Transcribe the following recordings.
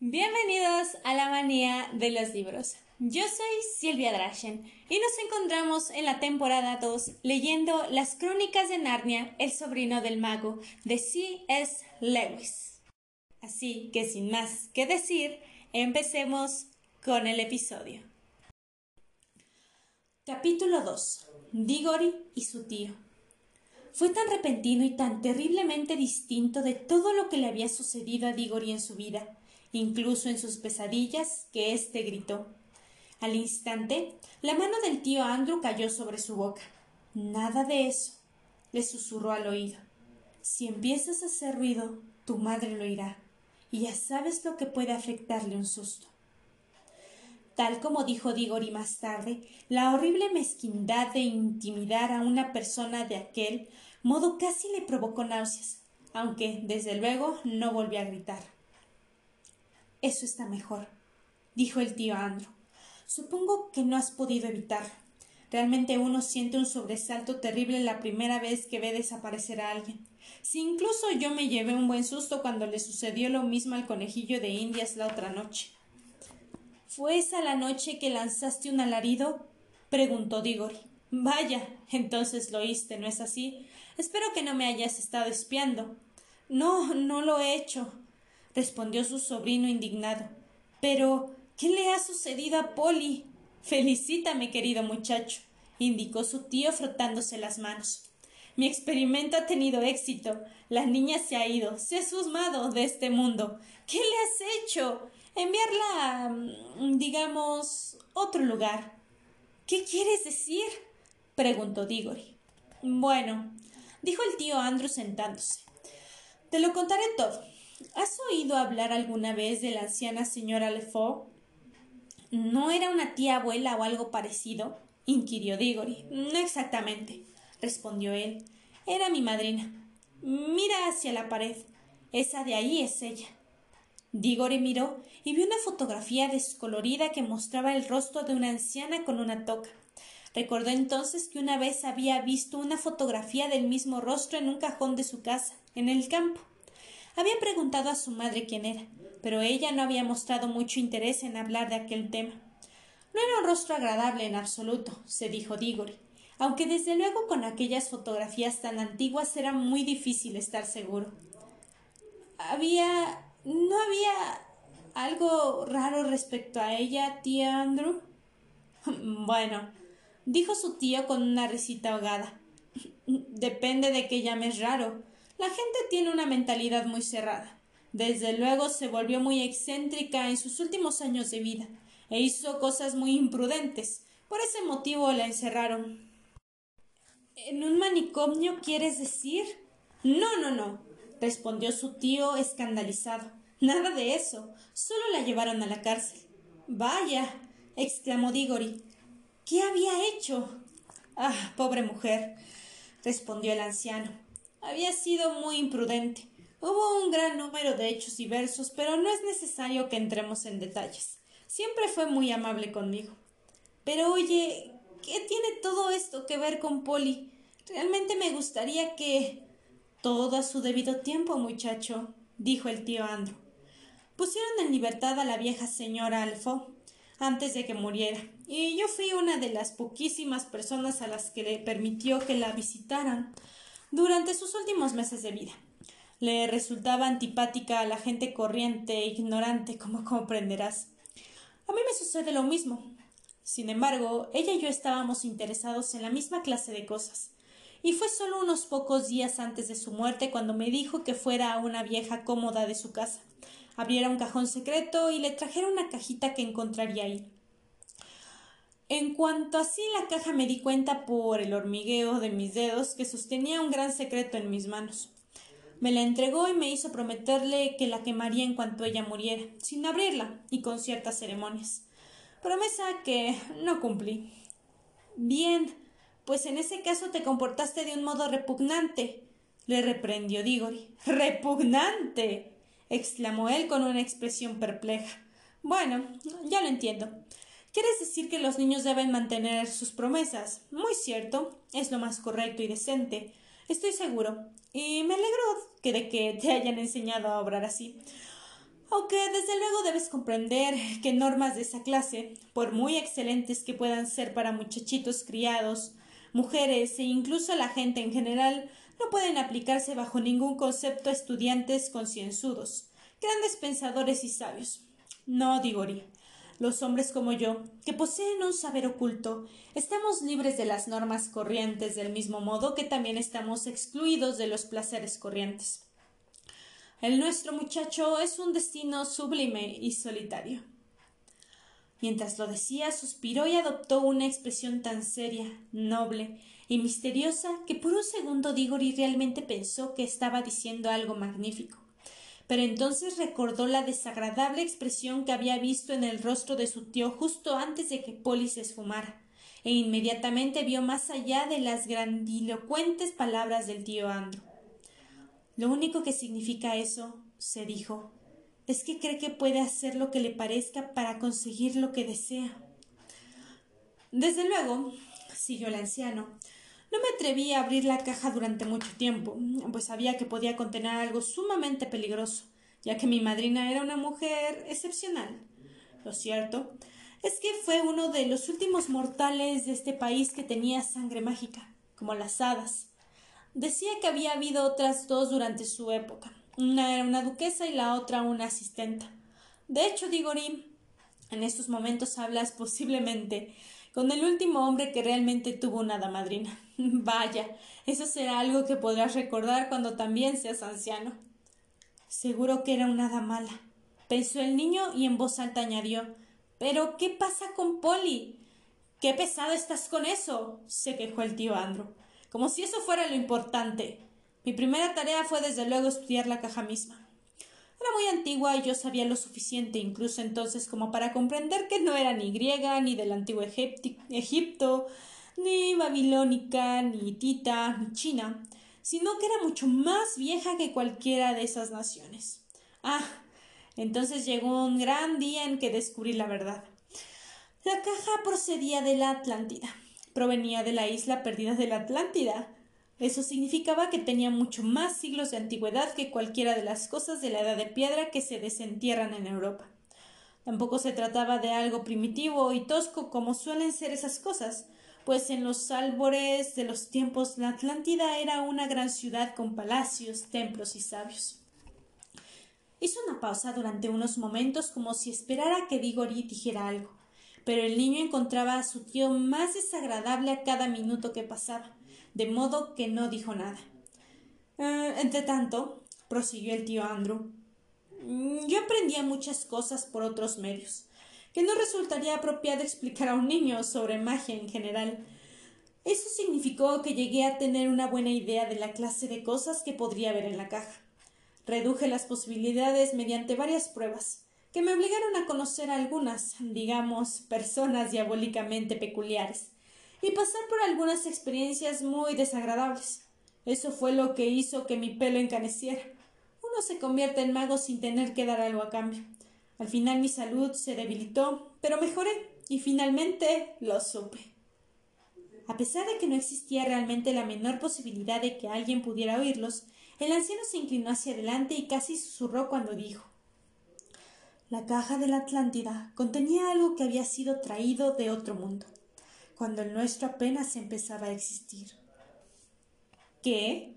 Bienvenidos a la manía de los libros. Yo soy Silvia Drachen y nos encontramos en la temporada 2 leyendo Las Crónicas de Narnia, el sobrino del mago, de C.S. Lewis. Así que sin más que decir, empecemos con el episodio. Capítulo 2. Diggory y su tío. Fue tan repentino y tan terriblemente distinto de todo lo que le había sucedido a Diggory en su vida incluso en sus pesadillas, que éste gritó. Al instante, la mano del tío Andrew cayó sobre su boca. Nada de eso, le susurró al oído. Si empiezas a hacer ruido, tu madre lo oirá, y ya sabes lo que puede afectarle un susto. Tal como dijo Diggory más tarde, la horrible mezquindad de intimidar a una persona de aquel modo casi le provocó náuseas, aunque, desde luego, no volvió a gritar. Eso está mejor, dijo el tío Andrew. Supongo que no has podido evitarlo. Realmente uno siente un sobresalto terrible la primera vez que ve desaparecer a alguien. Si incluso yo me llevé un buen susto cuando le sucedió lo mismo al conejillo de Indias la otra noche. ¿Fue esa la noche que lanzaste un alarido? preguntó Diggory. Vaya, entonces lo oíste, ¿no es así? Espero que no me hayas estado espiando. No, no lo he hecho respondió su sobrino indignado. Pero. ¿qué le ha sucedido a Polly? Felicítame, querido muchacho, indicó su tío frotándose las manos. Mi experimento ha tenido éxito. La niña se ha ido, se ha susmado de este mundo. ¿Qué le has hecho? Enviarla a. Mm, digamos. otro lugar. ¿Qué quieres decir? preguntó Diggory. Bueno, dijo el tío Andrew sentándose. Te lo contaré todo. ¿Has oído hablar alguna vez de la anciana señora Lefort? ¿No era una tía abuela o algo parecido? inquirió Diggory. No exactamente, respondió él. Era mi madrina. Mira hacia la pared. Esa de ahí es ella. Diggory miró y vio una fotografía descolorida que mostraba el rostro de una anciana con una toca. Recordó entonces que una vez había visto una fotografía del mismo rostro en un cajón de su casa, en el campo. Había preguntado a su madre quién era, pero ella no había mostrado mucho interés en hablar de aquel tema. No era un rostro agradable en absoluto, se dijo Diggory, aunque desde luego con aquellas fotografías tan antiguas era muy difícil estar seguro. Había. ¿No había algo raro respecto a ella, tía Andrew? Bueno, dijo su tío con una risita ahogada. Depende de qué llames raro. La gente tiene una mentalidad muy cerrada. Desde luego se volvió muy excéntrica en sus últimos años de vida e hizo cosas muy imprudentes. Por ese motivo la encerraron. ¿En un manicomio quieres decir? No, no, no, respondió su tío escandalizado. Nada de eso. Solo la llevaron a la cárcel. Vaya, exclamó Diggory. ¿Qué había hecho? Ah, pobre mujer, respondió el anciano. Había sido muy imprudente. Hubo un gran número de hechos diversos, pero no es necesario que entremos en detalles. Siempre fue muy amable conmigo. Pero oye, ¿qué tiene todo esto que ver con Polly? Realmente me gustaría que. Todo a su debido tiempo, muchacho, dijo el tío Andrew. Pusieron en libertad a la vieja señora Alfo antes de que muriera, y yo fui una de las poquísimas personas a las que le permitió que la visitaran durante sus últimos meses de vida. Le resultaba antipática a la gente corriente e ignorante, como comprenderás. A mí me sucede lo mismo. Sin embargo, ella y yo estábamos interesados en la misma clase de cosas. Y fue solo unos pocos días antes de su muerte cuando me dijo que fuera a una vieja cómoda de su casa, abriera un cajón secreto y le trajera una cajita que encontraría ahí. En cuanto así la caja me di cuenta por el hormigueo de mis dedos que sostenía un gran secreto en mis manos. Me la entregó y me hizo prometerle que la quemaría en cuanto ella muriera, sin abrirla y con ciertas ceremonias. Promesa que no cumplí. Bien, pues en ese caso te comportaste de un modo repugnante, le reprendió Diggory. ¡Repugnante! exclamó él con una expresión perpleja. Bueno, ya lo entiendo. ¿Quieres decir que los niños deben mantener sus promesas? Muy cierto, es lo más correcto y decente. Estoy seguro. Y me alegro que de que te hayan enseñado a obrar así. Aunque desde luego debes comprender que normas de esa clase, por muy excelentes que puedan ser para muchachitos criados, mujeres e incluso la gente en general, no pueden aplicarse bajo ningún concepto a estudiantes concienzudos, grandes pensadores y sabios. No, Digori. Los hombres como yo, que poseen un saber oculto, estamos libres de las normas corrientes del mismo modo que también estamos excluidos de los placeres corrientes. El nuestro muchacho es un destino sublime y solitario. Mientras lo decía, suspiró y adoptó una expresión tan seria, noble y misteriosa que por un segundo Digori realmente pensó que estaba diciendo algo magnífico. Pero entonces recordó la desagradable expresión que había visto en el rostro de su tío justo antes de que Polly se esfumara, e inmediatamente vio más allá de las grandilocuentes palabras del tío Andrew. Lo único que significa eso, se dijo, es que cree que puede hacer lo que le parezca para conseguir lo que desea. Desde luego, siguió el anciano, no me atreví a abrir la caja durante mucho tiempo, pues sabía que podía contener algo sumamente peligroso, ya que mi madrina era una mujer excepcional. Lo cierto es que fue uno de los últimos mortales de este país que tenía sangre mágica, como las hadas, Decía que había habido otras dos durante su época. Una era una duquesa y la otra una asistenta. De hecho, Digori, en estos momentos hablas posiblemente con el último hombre que realmente tuvo una damadrina. Vaya, eso será algo que podrás recordar cuando también seas anciano. Seguro que era una hada mala, pensó el niño y en voz alta añadió Pero ¿qué pasa con Polly? Qué pesado estás con eso. se quejó el tío Andrew como si eso fuera lo importante. Mi primera tarea fue desde luego estudiar la caja misma. Era muy antigua y yo sabía lo suficiente incluso entonces como para comprender que no era ni griega, ni del antiguo Egipto, ni babilónica, ni tita, ni china, sino que era mucho más vieja que cualquiera de esas naciones. Ah, entonces llegó un gran día en que descubrí la verdad. La caja procedía de la Atlántida provenía de la isla perdida de la Atlántida. Eso significaba que tenía mucho más siglos de antigüedad que cualquiera de las cosas de la edad de piedra que se desentierran en Europa. Tampoco se trataba de algo primitivo y tosco como suelen ser esas cosas, pues en los albores de los tiempos la Atlántida era una gran ciudad con palacios, templos y sabios. Hizo una pausa durante unos momentos como si esperara que Digori dijera algo pero el niño encontraba a su tío más desagradable a cada minuto que pasaba, de modo que no dijo nada. Eh, entre tanto, prosiguió el tío Andrew, mm, yo aprendía muchas cosas por otros medios, que no resultaría apropiado explicar a un niño sobre magia en general. Eso significó que llegué a tener una buena idea de la clase de cosas que podría haber en la caja. Reduje las posibilidades mediante varias pruebas que me obligaron a conocer a algunas, digamos, personas diabólicamente peculiares, y pasar por algunas experiencias muy desagradables. Eso fue lo que hizo que mi pelo encaneciera. Uno se convierte en mago sin tener que dar algo a cambio. Al final mi salud se debilitó, pero mejoré, y finalmente lo supe. A pesar de que no existía realmente la menor posibilidad de que alguien pudiera oírlos, el anciano se inclinó hacia adelante y casi susurró cuando dijo la caja de la Atlántida contenía algo que había sido traído de otro mundo, cuando el nuestro apenas empezaba a existir. ¿Qué?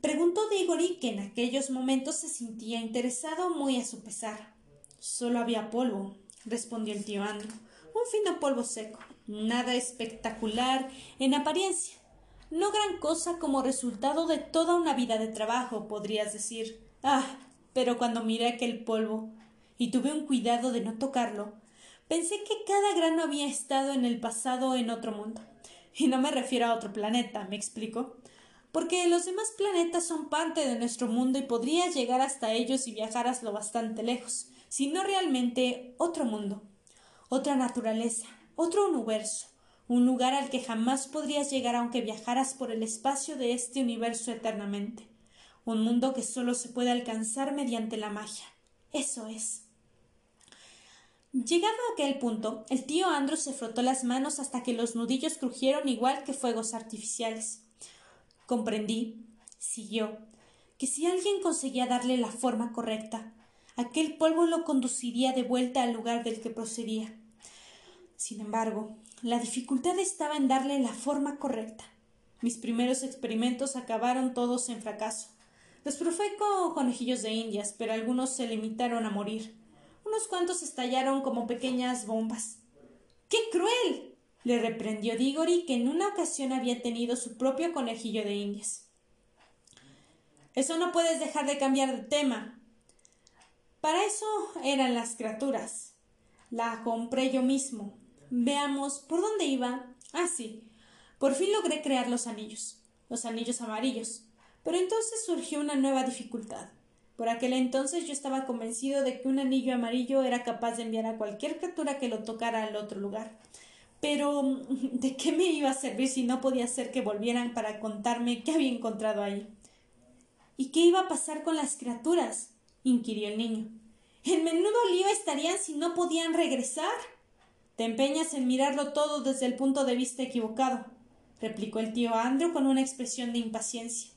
Preguntó Diggory, que en aquellos momentos se sentía interesado muy a su pesar. Solo había polvo, respondió el tío Andrew, un fino polvo seco, nada espectacular en apariencia, no gran cosa como resultado de toda una vida de trabajo, podrías decir. Ah, pero cuando miré aquel polvo, y tuve un cuidado de no tocarlo, pensé que cada grano había estado en el pasado en otro mundo. Y no me refiero a otro planeta, ¿me explico? Porque los demás planetas son parte de nuestro mundo y podrías llegar hasta ellos si viajaras lo bastante lejos, sino realmente otro mundo, otra naturaleza, otro universo, un lugar al que jamás podrías llegar aunque viajaras por el espacio de este universo eternamente, un mundo que solo se puede alcanzar mediante la magia. Eso es. Llegado a aquel punto, el tío Andrew se frotó las manos hasta que los nudillos crujieron igual que fuegos artificiales. Comprendí, siguió, que si alguien conseguía darle la forma correcta, aquel polvo lo conduciría de vuelta al lugar del que procedía. Sin embargo, la dificultad estaba en darle la forma correcta. Mis primeros experimentos acabaron todos en fracaso. Los probé con conejillos de indias, pero algunos se limitaron a morir. Unos cuantos estallaron como pequeñas bombas. ¡Qué cruel! le reprendió Diggory, que en una ocasión había tenido su propio conejillo de indias. Eso no puedes dejar de cambiar de tema. Para eso eran las criaturas. La compré yo mismo. Veamos, ¿por dónde iba? Ah, sí. Por fin logré crear los anillos, los anillos amarillos. Pero entonces surgió una nueva dificultad. Por aquel entonces yo estaba convencido de que un anillo amarillo era capaz de enviar a cualquier criatura que lo tocara al otro lugar. Pero ¿de qué me iba a servir si no podía ser que volvieran para contarme qué había encontrado ahí? ¿Y qué iba a pasar con las criaturas? inquirió el niño. En menudo lío estarían si no podían regresar. Te empeñas en mirarlo todo desde el punto de vista equivocado, replicó el tío Andrew con una expresión de impaciencia.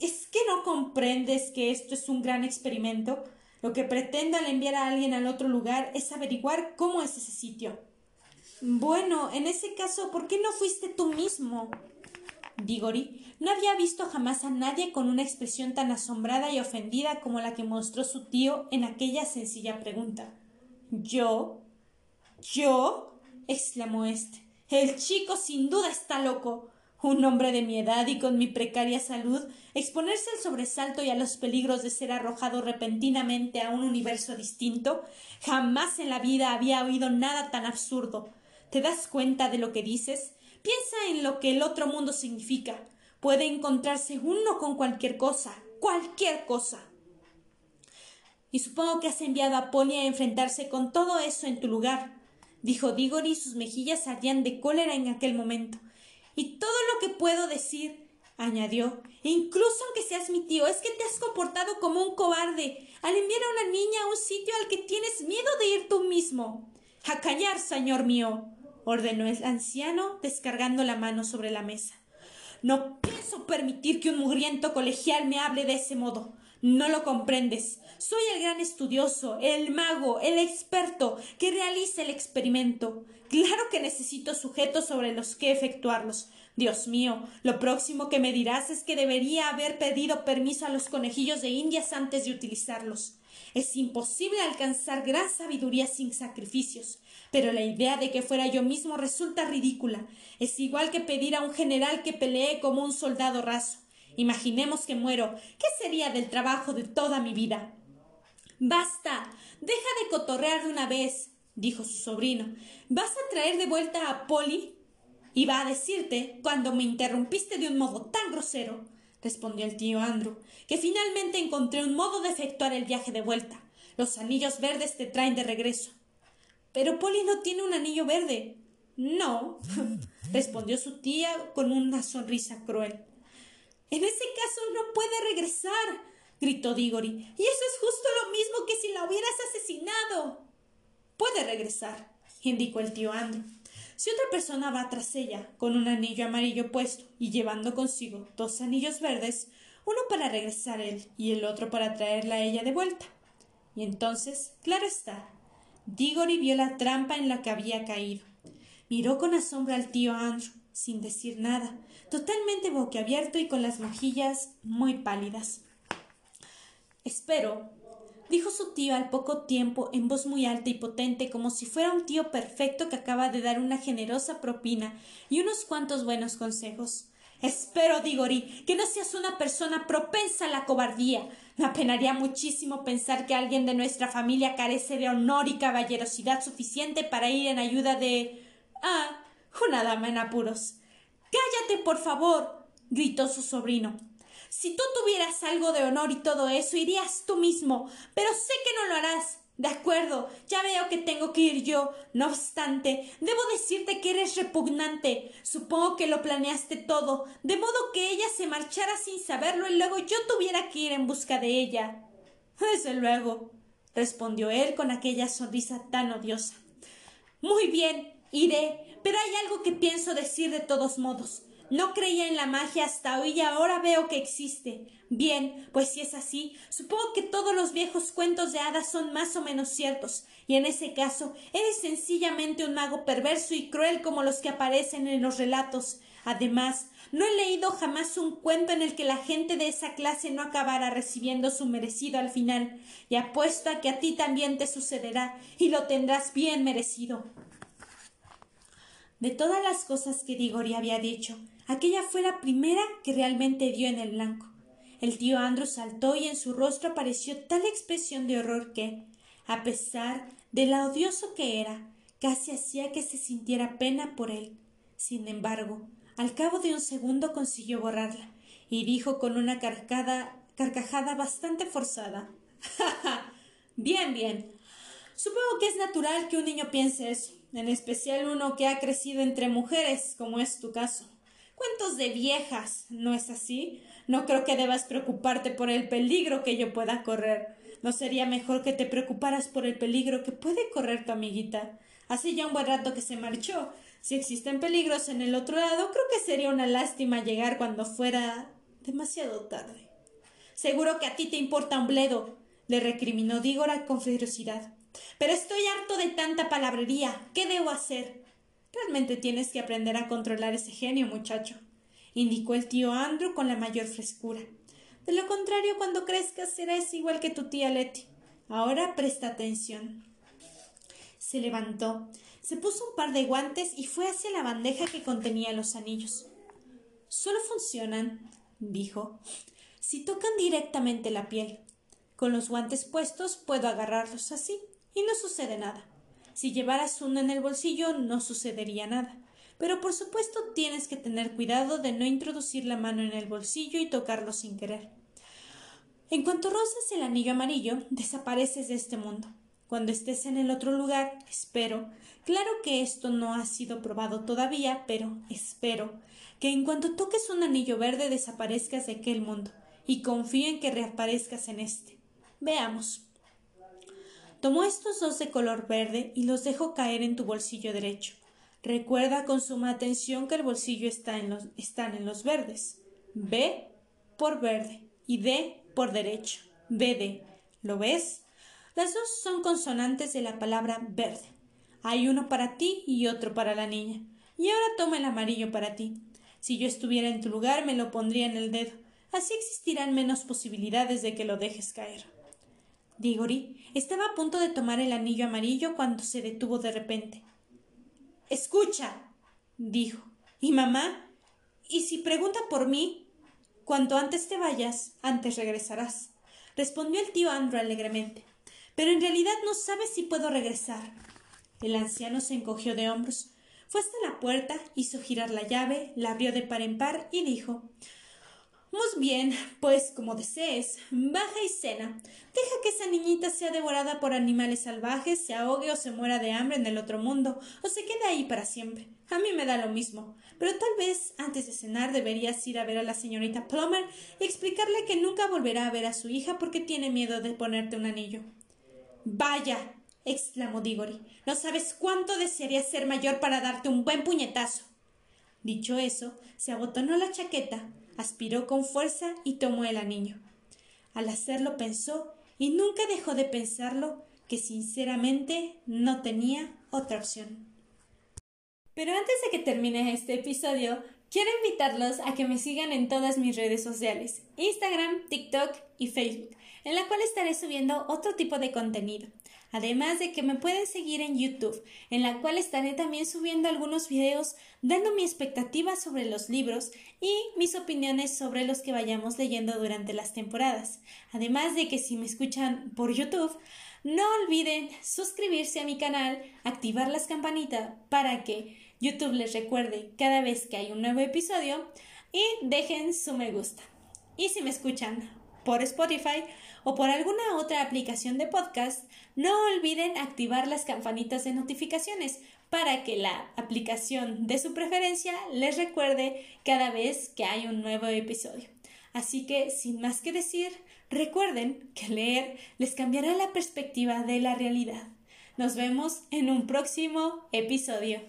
¿Es que no comprendes que esto es un gran experimento? Lo que pretendo al enviar a alguien al otro lugar es averiguar cómo es ese sitio. Bueno, en ese caso, ¿por qué no fuiste tú mismo? Diggory no había visto jamás a nadie con una expresión tan asombrada y ofendida como la que mostró su tío en aquella sencilla pregunta. ¿Yo? ¿Yo? exclamó éste. El chico sin duda está loco. Un hombre de mi edad y con mi precaria salud, exponerse al sobresalto y a los peligros de ser arrojado repentinamente a un universo distinto, jamás en la vida había oído nada tan absurdo. ¿Te das cuenta de lo que dices? Piensa en lo que el otro mundo significa. Puede encontrarse uno con cualquier cosa, cualquier cosa. Y supongo que has enviado a Pony a enfrentarse con todo eso en tu lugar dijo Diggory, sus mejillas ardían de cólera en aquel momento. Y todo lo que puedo decir, añadió, e incluso aunque seas mi tío, es que te has comportado como un cobarde al enviar a una niña a un sitio al que tienes miedo de ir tú mismo. A callar, señor mío, ordenó el anciano, descargando la mano sobre la mesa. No pienso permitir que un mugriento colegial me hable de ese modo. No lo comprendes. Soy el gran estudioso, el mago, el experto que realiza el experimento. Claro que necesito sujetos sobre los que efectuarlos. Dios mío, lo próximo que me dirás es que debería haber pedido permiso a los conejillos de indias antes de utilizarlos. Es imposible alcanzar gran sabiduría sin sacrificios, pero la idea de que fuera yo mismo resulta ridícula. Es igual que pedir a un general que pelee como un soldado raso. Imaginemos que muero. ¿Qué sería del trabajo de toda mi vida? Basta. Deja de cotorrear de una vez, dijo su sobrino. ¿Vas a traer de vuelta a Polly? Iba a decirte, cuando me interrumpiste de un modo tan grosero, respondió el tío Andrew, que finalmente encontré un modo de efectuar el viaje de vuelta. Los anillos verdes te traen de regreso. Pero Polly no tiene un anillo verde. No, respondió su tía con una sonrisa cruel. En ese caso no puede regresar, gritó Diggory. Y eso es justo lo mismo que si la hubieras asesinado. Puede regresar, indicó el tío Andrew. Si otra persona va tras ella, con un anillo amarillo puesto y llevando consigo dos anillos verdes, uno para regresar él y el otro para traerla a ella de vuelta. Y entonces, claro está, Diggory vio la trampa en la que había caído. Miró con asombro al tío Andrew, sin decir nada, totalmente boquiabierto y con las mejillas muy pálidas. Espero, dijo su tío al poco tiempo en voz muy alta y potente, como si fuera un tío perfecto que acaba de dar una generosa propina y unos cuantos buenos consejos. Espero, Digori, que no seas una persona propensa a la cobardía. Me apenaría muchísimo pensar que alguien de nuestra familia carece de honor y caballerosidad suficiente para ir en ayuda de. Ah, una dama en apuros. Cállate, por favor. gritó su sobrino. Si tú tuvieras algo de honor y todo eso, irías tú mismo. Pero sé que no lo harás. De acuerdo, ya veo que tengo que ir yo. No obstante, debo decirte que eres repugnante. Supongo que lo planeaste todo, de modo que ella se marchara sin saberlo y luego yo tuviera que ir en busca de ella. Desde luego, respondió él con aquella sonrisa tan odiosa. Muy bien, iré, pero hay algo que pienso decir de todos modos. No creía en la magia hasta hoy y ahora veo que existe. Bien, pues si es así, supongo que todos los viejos cuentos de hadas son más o menos ciertos, y en ese caso eres sencillamente un mago perverso y cruel como los que aparecen en los relatos. Además, no he leído jamás un cuento en el que la gente de esa clase no acabara recibiendo su merecido al final, y apuesto a que a ti también te sucederá, y lo tendrás bien merecido. De todas las cosas que Digori había dicho, aquella fue la primera que realmente dio en el blanco. El tío Andrew saltó y en su rostro apareció tal expresión de horror que, a pesar de lo odioso que era, casi hacía que se sintiera pena por él. Sin embargo, al cabo de un segundo consiguió borrarla y dijo con una carcajada bastante forzada. bien, bien. Supongo que es natural que un niño piense eso en especial uno que ha crecido entre mujeres, como es tu caso. Cuentos de viejas, ¿no es así? No creo que debas preocuparte por el peligro que yo pueda correr. ¿No sería mejor que te preocuparas por el peligro que puede correr tu amiguita? Hace ya un buen rato que se marchó. Si existen peligros en el otro lado, creo que sería una lástima llegar cuando fuera demasiado tarde. Seguro que a ti te importa un bledo, le recriminó Dígora con ferocidad. Pero estoy harto de tanta palabrería. ¿Qué debo hacer? Realmente tienes que aprender a controlar ese genio, muchacho, indicó el tío Andrew con la mayor frescura. De lo contrario, cuando crezcas serás igual que tu tía Letty. Ahora presta atención. Se levantó, se puso un par de guantes y fue hacia la bandeja que contenía los anillos. Solo funcionan, dijo, si tocan directamente la piel. Con los guantes puestos puedo agarrarlos así y no sucede nada. Si llevaras uno en el bolsillo no sucedería nada. Pero por supuesto tienes que tener cuidado de no introducir la mano en el bolsillo y tocarlo sin querer. En cuanto rozas el anillo amarillo, desapareces de este mundo. Cuando estés en el otro lugar, espero, claro que esto no ha sido probado todavía, pero espero, que en cuanto toques un anillo verde desaparezcas de aquel mundo, y confío en que reaparezcas en este. Veamos. Tomó estos dos de color verde y los dejó caer en tu bolsillo derecho. Recuerda con suma atención que el bolsillo está en los, están en los verdes. B por verde y D por derecho. BD. ¿Lo ves? Las dos son consonantes de la palabra verde. Hay uno para ti y otro para la niña. Y ahora toma el amarillo para ti. Si yo estuviera en tu lugar me lo pondría en el dedo. Así existirán menos posibilidades de que lo dejes caer. Digori estaba a punto de tomar el anillo amarillo cuando se detuvo de repente. Escucha, dijo. ¿Y mamá? ¿Y si pregunta por mí? Cuanto antes te vayas, antes regresarás, respondió el tío Andrew alegremente. Pero en realidad no sabes si puedo regresar. El anciano se encogió de hombros, fue hasta la puerta, hizo girar la llave, la abrió de par en par y dijo muy bien, pues como desees, baja y cena. Deja que esa niñita sea devorada por animales salvajes, se ahogue o se muera de hambre en el otro mundo, o se quede ahí para siempre. A mí me da lo mismo. Pero tal vez antes de cenar deberías ir a ver a la señorita Plummer y explicarle que nunca volverá a ver a su hija porque tiene miedo de ponerte un anillo. Vaya, exclamó Diggory. No sabes cuánto desearía ser mayor para darte un buen puñetazo. Dicho eso, se abotonó la chaqueta, aspiró con fuerza y tomó el anillo. Al hacerlo pensó, y nunca dejó de pensarlo, que sinceramente no tenía otra opción. Pero antes de que termine este episodio, quiero invitarlos a que me sigan en todas mis redes sociales, Instagram, TikTok y Facebook, en la cual estaré subiendo otro tipo de contenido. Además de que me pueden seguir en YouTube, en la cual estaré también subiendo algunos videos dando mi expectativa sobre los libros y mis opiniones sobre los que vayamos leyendo durante las temporadas. Además de que si me escuchan por YouTube, no olviden suscribirse a mi canal, activar las campanitas para que YouTube les recuerde cada vez que hay un nuevo episodio y dejen su me gusta. Y si me escuchan por Spotify o por alguna otra aplicación de podcast, no olviden activar las campanitas de notificaciones para que la aplicación de su preferencia les recuerde cada vez que hay un nuevo episodio. Así que, sin más que decir, recuerden que leer les cambiará la perspectiva de la realidad. Nos vemos en un próximo episodio.